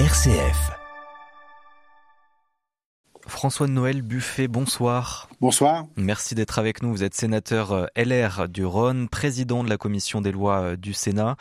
RCF. François Noël Buffet, bonsoir. Bonsoir. Merci d'être avec nous. Vous êtes sénateur euh, LR du Rhône, président de la commission des lois euh, du Sénat.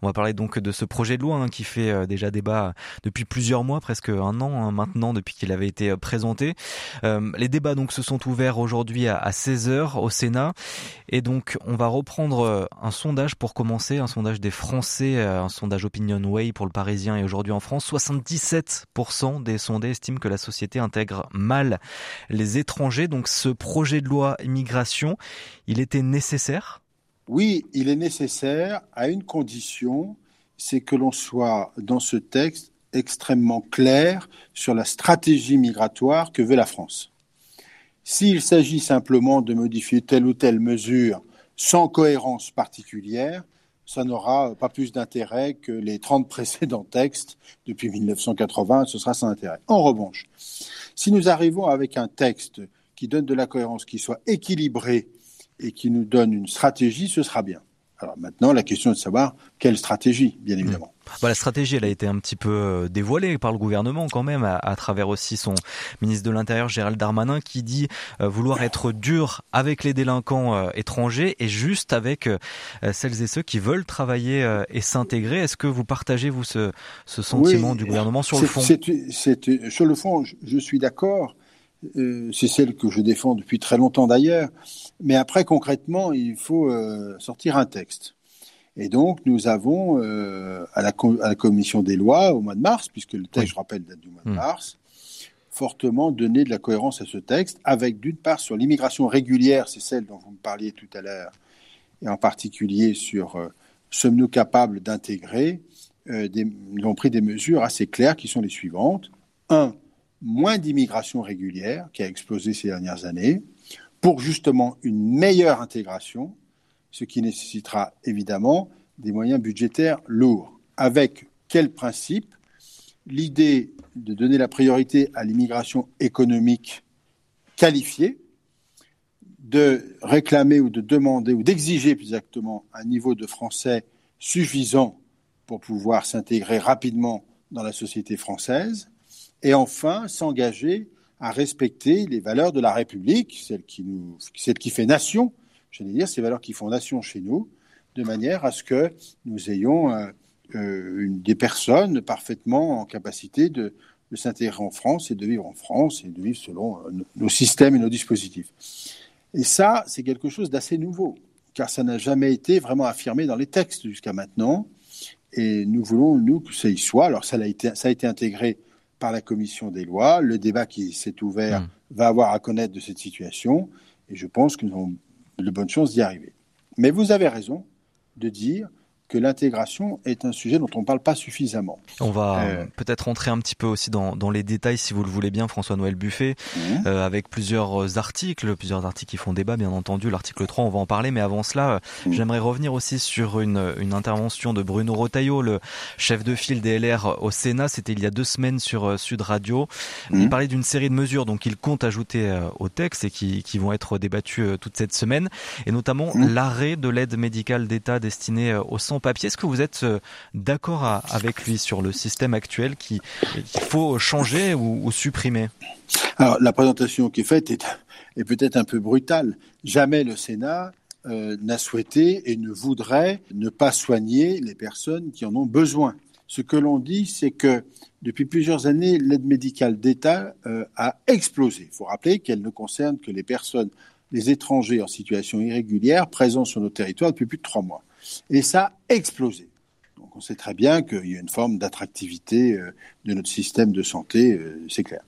On va parler donc de ce projet de loi hein, qui fait euh, déjà débat depuis plusieurs mois, presque un an hein, maintenant depuis qu'il avait été présenté. les débats donc se sont ouverts aujourd'hui à 16h au Sénat et donc on va reprendre un sondage pour commencer, un sondage des Français, un sondage Opinion Way pour le Parisien et aujourd'hui en France. 77% des sondés estiment que la société intègre mal les étrangers. Donc ce projet de loi immigration, il était nécessaire? Oui, il est nécessaire à une condition, c'est que l'on soit dans ce texte extrêmement clair sur la stratégie migratoire que veut la France. S'il s'agit simplement de modifier telle ou telle mesure sans cohérence particulière, ça n'aura pas plus d'intérêt que les 30 précédents textes depuis 1980, ce sera sans intérêt. En revanche, si nous arrivons avec un texte qui donne de la cohérence, qui soit équilibré et qui nous donne une stratégie, ce sera bien. Alors maintenant, la question est de savoir quelle stratégie, bien hmm. évidemment. Bah, la stratégie, elle a été un petit peu euh, dévoilée par le gouvernement quand même, à, travers aussi son ministre de l'Intérieur, Gérald Darmanin, qui dit euh, vouloir être dur avec les délinquants euh, étrangers et juste avec celles et ceux qui veulent travailler et s'intégrer. Est-ce que vous partagez, vous, ce, ce sentiment du gouvernement sur le fond? Sur le fond, je, je suis d'accord. C'est celle que je défends depuis très longtemps d'ailleurs. Mais après, concrètement, il faut sortir un texte. Et donc, nous avons euh, à, la à, la commission des lois au mois de mars, puisque le texte, je rappelle, date du mois de hmm. mars, fortement donné de la cohérence à ce texte, avec d'une part sur l'immigration régulière, c'est celle dont vous me parliez tout à l'heure, et en particulier sur euh, sommes-nous capables d'intégrer, euh, nous avons pris des mesures assez claires qui sont les suivantes. Un, moins d'immigration régulière qui a explosé ces dernières années, pour justement une meilleure intégration ce qui nécessitera évidemment des moyens budgétaires lourds. Avec quel principe? L'idée de donner la priorité à l'immigration économique qualifiée, de réclamer ou de demander ou d'exiger plus exactement un niveau de français suffisant pour pouvoir s'intégrer rapidement dans la société française, et enfin s'engager à respecter les valeurs de la République, celle qui, nous, celle qui fait nation, j'allais dire, ces valeurs qui font nation chez nous, de manière à ce que nous ayons euh, euh, des personnes parfaitement en capacité de, s'intégrer en France et de vivre en France et de vivre selon euh, nos systèmes et nos dispositifs. Et ça, c'est quelque chose d'assez nouveau, car ça n'a jamais été vraiment affirmé dans les textes jusqu'à maintenant. Et nous voulons, nous, que ça y soit. Alors, ça a été, ça a été intégré par la commission des lois. Le débat qui s'est ouvert mmh. va avoir à connaître de cette situation. Et je pense que nous avons de bonnes chances d'y arriver. Mais vous avez raison de dire que l'intégration est un sujet dont on ne parle pas suffisamment. On va euh, peut-être rentrer un petit peu aussi dans, dans, les détails, si vous le voulez bien, François-Noël Buffet, mmh. euh, avec plusieurs articles, plusieurs articles qui font débat, bien entendu. L'article 3, on va en parler, mais avant cela, mmh. j'aimerais revenir aussi sur une, une, intervention de Bruno Rotaillot, le chef de file des LR au Sénat. C'était il y a deux semaines sur euh, Sud Radio. Il mmh. parlait d'une série de mesures donc il compte ajouter au texte et qui, qui vont être débattues toute cette semaine, et notamment l'arrêt de l'aide médicale d'État destinée aux 100 papier. Est-ce que vous êtes euh, d'accord avec lui sur le système actuel qu'il faut changer ou, supprimer? Alors, la présentation qui est faite est, est peut-être un peu brutale. Jamais le Sénat euh, n'a souhaité et ne voudrait ne pas soigner les personnes qui en ont besoin. Ce que l'on dit, c'est que depuis plusieurs années, l'aide médicale d'État euh, a explosé. Il faut rappeler qu'elle ne concerne que les personnes, les étrangers en situation irrégulière présents sur nos territoires depuis plus de trois mois. Et ça a explosé. Donc on sait très bien qu'il y a une forme d'attractivité euh, de notre système de santé, euh, c'est clair.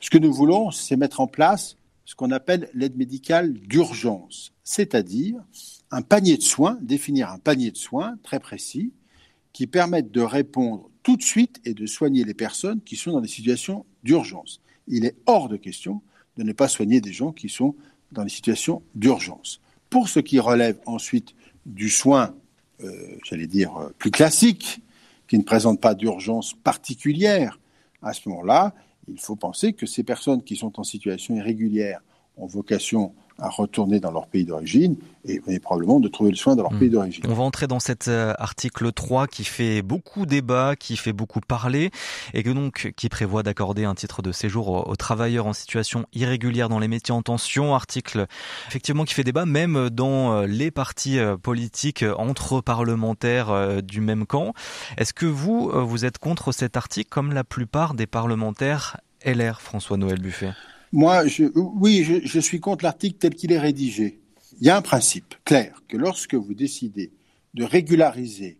Ce que nous voulons, c'est mettre en place ce qu'on appelle l'aide médicale d'urgence, c'est-à-dire un panier de soins, définir un panier de soins très précis qui permette de répondre tout de suite et de soigner les personnes qui sont dans des situations d'urgence. Il est hors de question de ne pas soigner des gens qui sont dans des situations d'urgence. Pour ce qui relève ensuite du soin, euh, j'allais dire, euh, plus classique, qui ne présente pas d'urgence particulière, à ce moment-là, il faut penser que ces personnes qui sont en situation irrégulière ont vocation à retourner dans leur pays d'origine et, probablement de trouver le soin dans leur hmm. pays d'origine. On va entrer dans cet euh, article 3 qui fait beaucoup débat, qui fait beaucoup parler et que donc qui prévoit d'accorder un titre de séjour aux, travailleurs en situation irrégulière dans les métiers en tension. Article effectivement qui fait débat même dans euh, les partis euh, politiques entre parlementaires du même camp. Est-ce que vous, vous êtes contre cet article comme la plupart des parlementaires LR, François-Noël Buffet? Moi, je, oui, je, suis contre l'article tel qu'il est rédigé. Il y a un principe clair que lorsque vous décidez de régulariser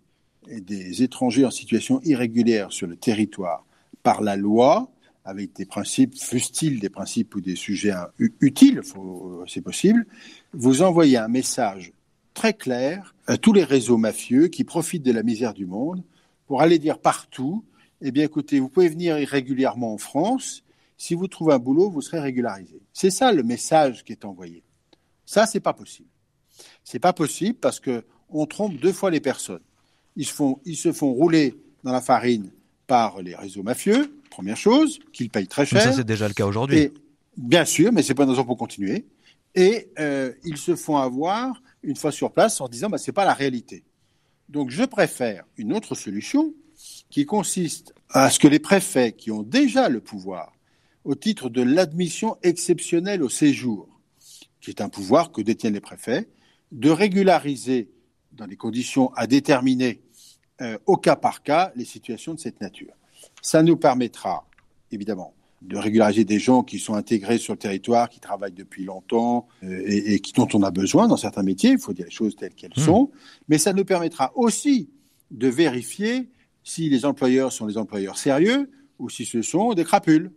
des étrangers en situation irrégulière sur le territoire par la loi, avec des principes, fustiles des principes ou des sujets utiles, c'est possible, vous envoyez un message très clair à tous les réseaux mafieux qui profitent de la misère du monde pour aller dire partout, eh bien écoutez, vous pouvez venir irrégulièrement en France, si vous trouvez un boulot, vous serez régularisé. C'est ça le message qui est envoyé. Ça, c'est pas possible. C'est pas possible parce que on trompe deux fois les personnes. Ils se font, ils se font rouler dans la farine par les réseaux mafieux, première chose, qu'ils payent très cher. ça, c'est déjà le cas aujourd'hui. Bien sûr, mais c'est pas une raison pour continuer. Et euh, ils se font avoir une fois sur place en disant, bah, c'est pas la réalité. Donc, je préfère une autre solution qui consiste à ce que les préfets qui ont déjà le pouvoir au titre de l'admission exceptionnelle au séjour, qui est un pouvoir que détiennent les préfets, de régulariser dans des conditions à déterminer euh, au cas par cas les situations de cette nature. Ça nous permettra, évidemment, de régulariser des gens qui sont intégrés sur le territoire, qui travaillent depuis longtemps euh, et, qui, dont on a besoin dans certains métiers, il faut dire les choses telles qu'elles mmh. sont, mais ça nous permettra aussi de vérifier si les employeurs sont des employeurs sérieux ou si ce sont des crapules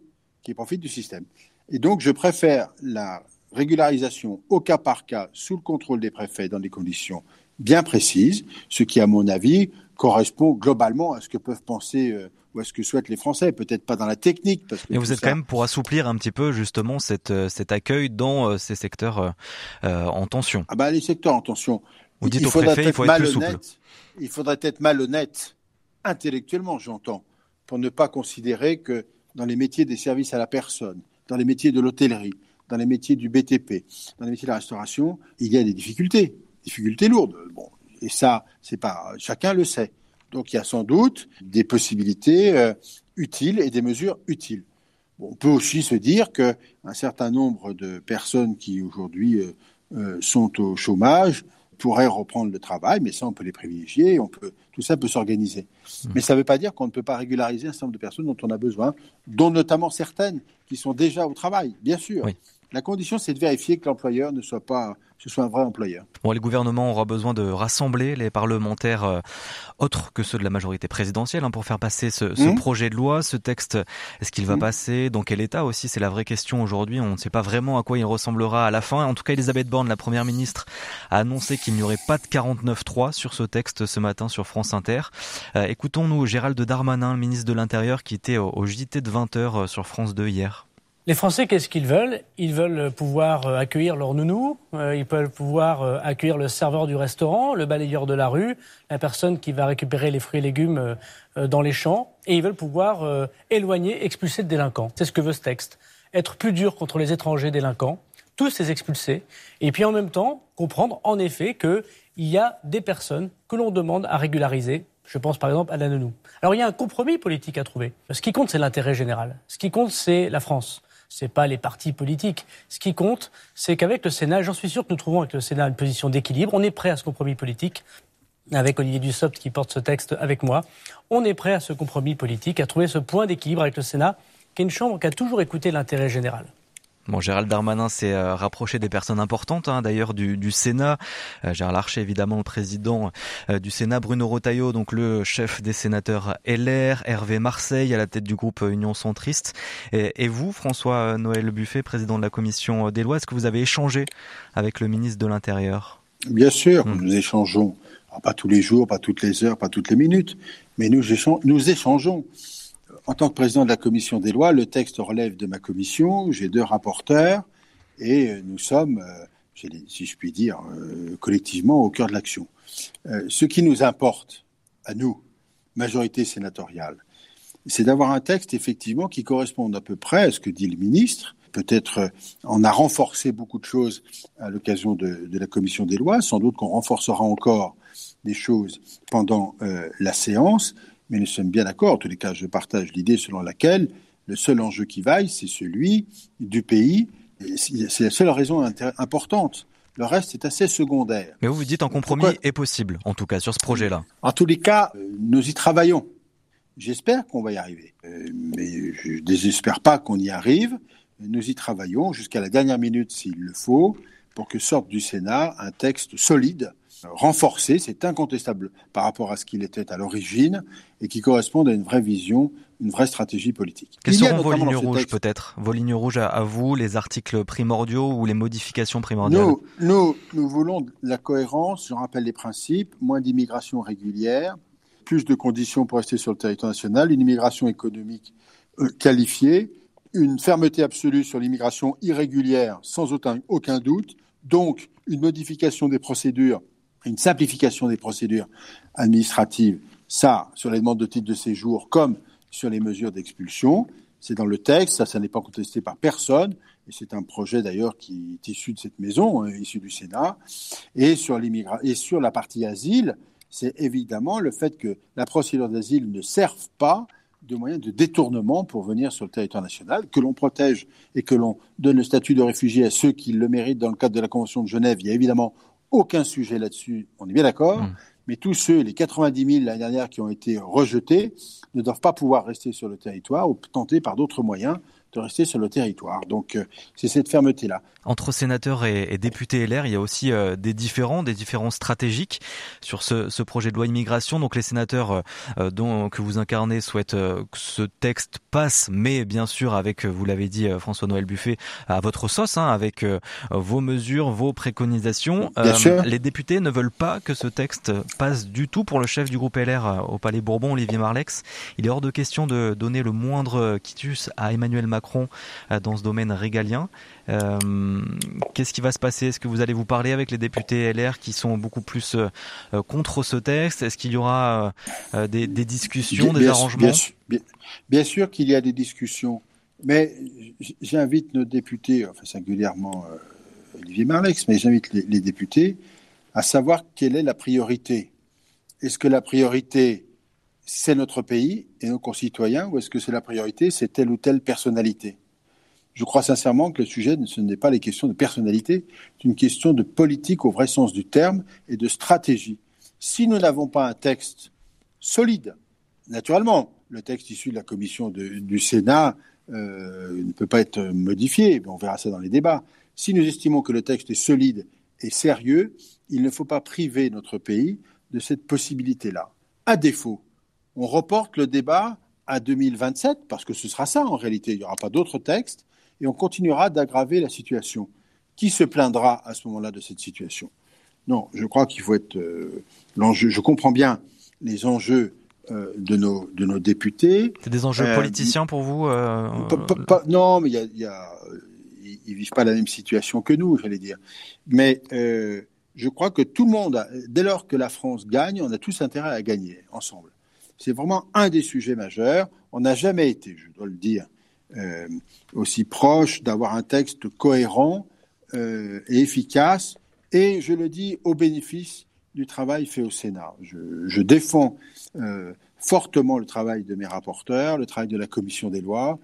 qui profitent du système. Et donc, je préfère la régularisation au cas par cas sous le contrôle des préfets dans des conditions bien précises, ce qui, à mon avis, correspond globalement à ce que peuvent penser euh, ou à ce que souhaitent les Français, peut-être pas dans la technique. Parce que vous êtes quand même pour assouplir un petit peu justement cette, euh, cet accueil dans euh, ces secteurs en tension. Ah bah les secteurs en tension. Vous dites il, au préfet, il faut être plus souple. Il faudrait être malhonnête, intellectuellement j'entends, pour ne pas considérer que dans les métiers des services à la personne, dans les métiers de l'hôtellerie, dans les métiers du BTP, dans les métiers de la restauration, il y a des difficultés, difficultés lourdes. Bon, et ça, c'est pas chacun le sait. Donc il y a sans doute des possibilités euh, utiles et des mesures utiles. On peut aussi se dire que un certain nombre de personnes qui aujourd'hui euh, euh, sont au chômage pourraient reprendre le travail, mais ça, on peut les privilégier, on peut, tout ça peut s'organiser. Mmh. Mais ça ne veut pas dire qu'on ne peut pas régulariser un certain nombre de personnes dont on a besoin, dont notamment certaines qui sont déjà au travail, bien sûr. La condition, c'est de vérifier que l'employeur ne soit pas, ce soit un vrai employeur. Bon, les gouvernements aura besoin de rassembler les parlementaires euh, autres que ceux de la majorité présidentielle hein, pour faire passer ce, ce mmh. projet de loi, ce texte. Est-ce qu'il va mmh. passer? Dans quel état aussi? C'est la vraie question aujourd'hui. On ne sait pas vraiment à quoi il ressemblera à la fin. En tout cas, Elisabeth Borne, la première ministre, a annoncé qu'il n'y aurait pas de 49-3 sur ce texte ce matin sur France Inter. Euh, Écoutons-nous Gérald Darmanin, le ministre de l'Intérieur, qui était au, au JT de 20h euh, sur France 2 hier. Les Français, qu'est-ce qu'ils veulent? Ils veulent pouvoir euh, accueillir leur nounou, euh, ils peuvent pouvoir euh, accueillir le serveur du restaurant, le balayeur de la rue, la personne qui va récupérer les fruits et légumes dans les champs, et ils veulent pouvoir éloigner, expulser de délinquants. C'est ce que veut ce texte. Être plus dur contre les étrangers délinquants, tous les expulser, et puis en même temps comprendre en effet qu'il y a des personnes que l'on demande à régulariser je pense par exemple à la nounou. Alors il y a un compromis politique à trouver. Ce qui compte, c'est l'intérêt général. Ce qui compte, c'est la France c'est pas les partis politiques. Ce qui compte, c'est qu'avec le Sénat, j'en suis sûr que nous trouvons avec le Sénat une position d'équilibre. On est prêt à ce compromis politique avec Olivier Dussopt qui porte ce texte avec moi. On est prêt à ce compromis politique, à trouver ce point d'équilibre avec le Sénat, qui est une chambre qui a toujours écouté l'intérêt général. Bon, Gérald Darmanin s'est euh, rapproché des personnes importantes, hein, d'ailleurs du, du, Sénat. Euh, Gérald Larcher, évidemment, le président euh, du Sénat. Bruno Rotaillot, donc le chef des sénateurs LR. Hervé Marseille, à la tête du groupe Union Centriste. Et, et vous, François-Noël Buffet, président de la commission des lois, est-ce que vous avez échangé avec le ministre de l'Intérieur? Bien sûr, hmm. nous échangeons. pas tous les jours, pas toutes les heures, pas toutes les minutes, mais nous, nous échangeons. En tant que président de la commission des lois, le texte relève de ma commission. J'ai deux rapporteurs et euh, nous sommes, euh, si je puis dire, euh, collectivement au cœur de l'action. Ce qui nous importe, à nous, majorité sénatoriale, c'est d'avoir un texte effectivement qui corresponde à peu près à ce que dit le ministre, peut-être on a renforcé beaucoup de choses à l'occasion de, la commission des lois. Sans doute qu'on renforcera encore des choses pendant la séance, mais nous sommes bien d'accord. En tous les cas, je partage l'idée selon laquelle le seul enjeu qui vaille, c'est celui du pays. C'est la seule raison importante. Le reste est assez secondaire. Mais vous vous dites un compromis est possible, en tout cas, sur ce projet-là. En tous les cas, euh, nous y travaillons. J'espère qu'on va y arriver. Euh, mais je ne désespère pas qu'on y arrive. Nous y travaillons jusqu'à la dernière minute s'il le faut pour que sorte du Sénat un texte solide renforcé, c'est incontestable par rapport à ce qu'il était à l'origine, et qui corresponde à une vraie vision, une vraie stratégie politique. Quelles sont vos lignes rouges peut-être? Vos lignes rouges à, vous, les articles primordiaux ou les modifications primordiales? Nous, nous, nous voulons la cohérence, je rappelle les principes, moins d'immigration régulière, plus de conditions pour rester sur le territoire national, une immigration économique euh, qualifiée, une fermeté absolue sur l'immigration irrégulière sans aucun, aucun doute, donc une modification des procédures une simplification des procédures administratives, ça, sur les demandes de titre de séjour, comme sur les mesures d'expulsion. C'est dans le texte, ça, ça n'est pas contesté par personne, et c'est un projet d'ailleurs qui est issu de cette maison, hein, issu du Sénat. Et sur, et sur la partie asile, c'est évidemment le fait que la procédure d'asile ne serve pas de moyens de détournement pour venir sur le territoire national, que l'on protège et que l'on donne le statut de réfugié à ceux qui le méritent dans le cadre de la Convention de Genève. Il y a évidemment aucun sujet là-dessus, on est bien d'accord, mm. mais tous ceux, les 90 000 l'année dernière qui ont été rejetés, ne doivent pas pouvoir rester sur le territoire ou tenter par d'autres moyens de rester sur le territoire. Donc euh, c'est cette fermeté-là. Entre sénateurs et, députés LR, il y a aussi euh, des différents, des différents stratégiques sur ce, ce, projet de loi immigration. Donc les sénateurs euh, dont, que vous incarnez souhaitent que ce texte passe, mais bien sûr avec, vous l'avez dit François-Noël Buffet, à votre sauce, hein, avec vos mesures, vos préconisations. les députés ne veulent pas que ce texte passe du tout pour le chef du groupe LR au Palais Bourbon, Olivier Marlex. Il est hors de question de donner le moindre quitus à Emmanuel Macron dans ce domaine régalien. Euh, qu'est-ce qui va se passer? Est-ce que vous allez vous parler avec les députés LR qui sont beaucoup plus euh, euh, contre ce texte? Est-ce qu'il y aura des, discussions, des arrangements? bien, sûr qu'il y a des discussions, mais j'invite nos députés, enfin singulièrement Olivier Marlex, mais j'invite les, députés à savoir quelle est la priorité. Est-ce que la priorité, c'est notre pays et nos concitoyens, ou est-ce que c'est la priorité, c'est telle ou telle personnalité? Je crois sincèrement que le sujet, ce n'est pas les questions de personnalité, c'est une question de politique au vrai sens du terme et de stratégie. Si nous n'avons pas un texte solide, naturellement, le texte issu de la commission du Sénat euh, ne peut pas être modifié, on verra ça dans les débats. Si nous estimons que le texte est solide et sérieux, il ne faut pas priver notre pays de cette possibilité-là. À défaut, on reporte le débat à 2027, parce que ce sera ça en réalité, il n'y aura pas d'autres textes, et on continuera d'aggraver la situation. Qui se plaindra à ce moment-là de cette situation? Non, je crois qu'il faut être euh, l'enjeu. Je comprends bien les enjeux euh, de nos de nos députés. C'est des enjeux euh, politiciens pour vous Non, mais il y a, ils vivent pas la même situation que nous, j'allais dire. Mais je crois que tout le monde, dès lors que la France gagne, on a tous intérêt à gagner ensemble. C'est vraiment un des sujets majeurs. On n'a jamais été, je dois le dire, euh, aussi proche, d'avoir un texte cohérent euh, et efficace, et je le dis au bénéfice du travail fait au Sénat. Je, je défends euh, fortement le travail de mes rapporteurs, le travail de la commission des lois.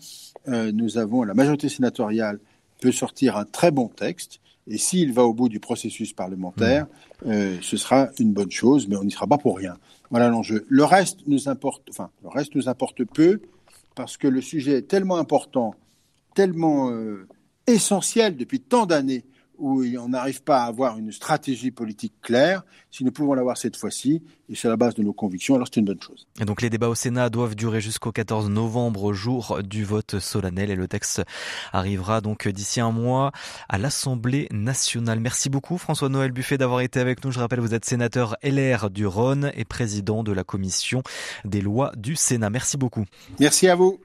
Nous avons, la majorité sénatoriale peut sortir un très bon texte, et s'il va au bout du processus parlementaire, mmh. euh, ce sera une bonne chose, mais on n'y sera pas pour rien. Voilà l'enjeu. Le reste nous importe, enfin, le reste nous importe peu parce que le sujet est tellement important, tellement euh, essentiel depuis tant d'années où on n'arrive pas à avoir une stratégie politique claire, si nous pouvons l'avoir cette fois-ci, et sur la base de nos convictions, alors c'est une bonne chose. Et donc les débats au Sénat doivent durer jusqu'au 14 novembre, jour du vote solennel, et le texte arrivera donc d'ici un mois à l'Assemblée nationale. Merci beaucoup François-Noël Buffet d'avoir été avec nous. Je rappelle, vous êtes sénateur LR du Rhône et président de la commission des lois du Sénat. Merci beaucoup. Merci à vous.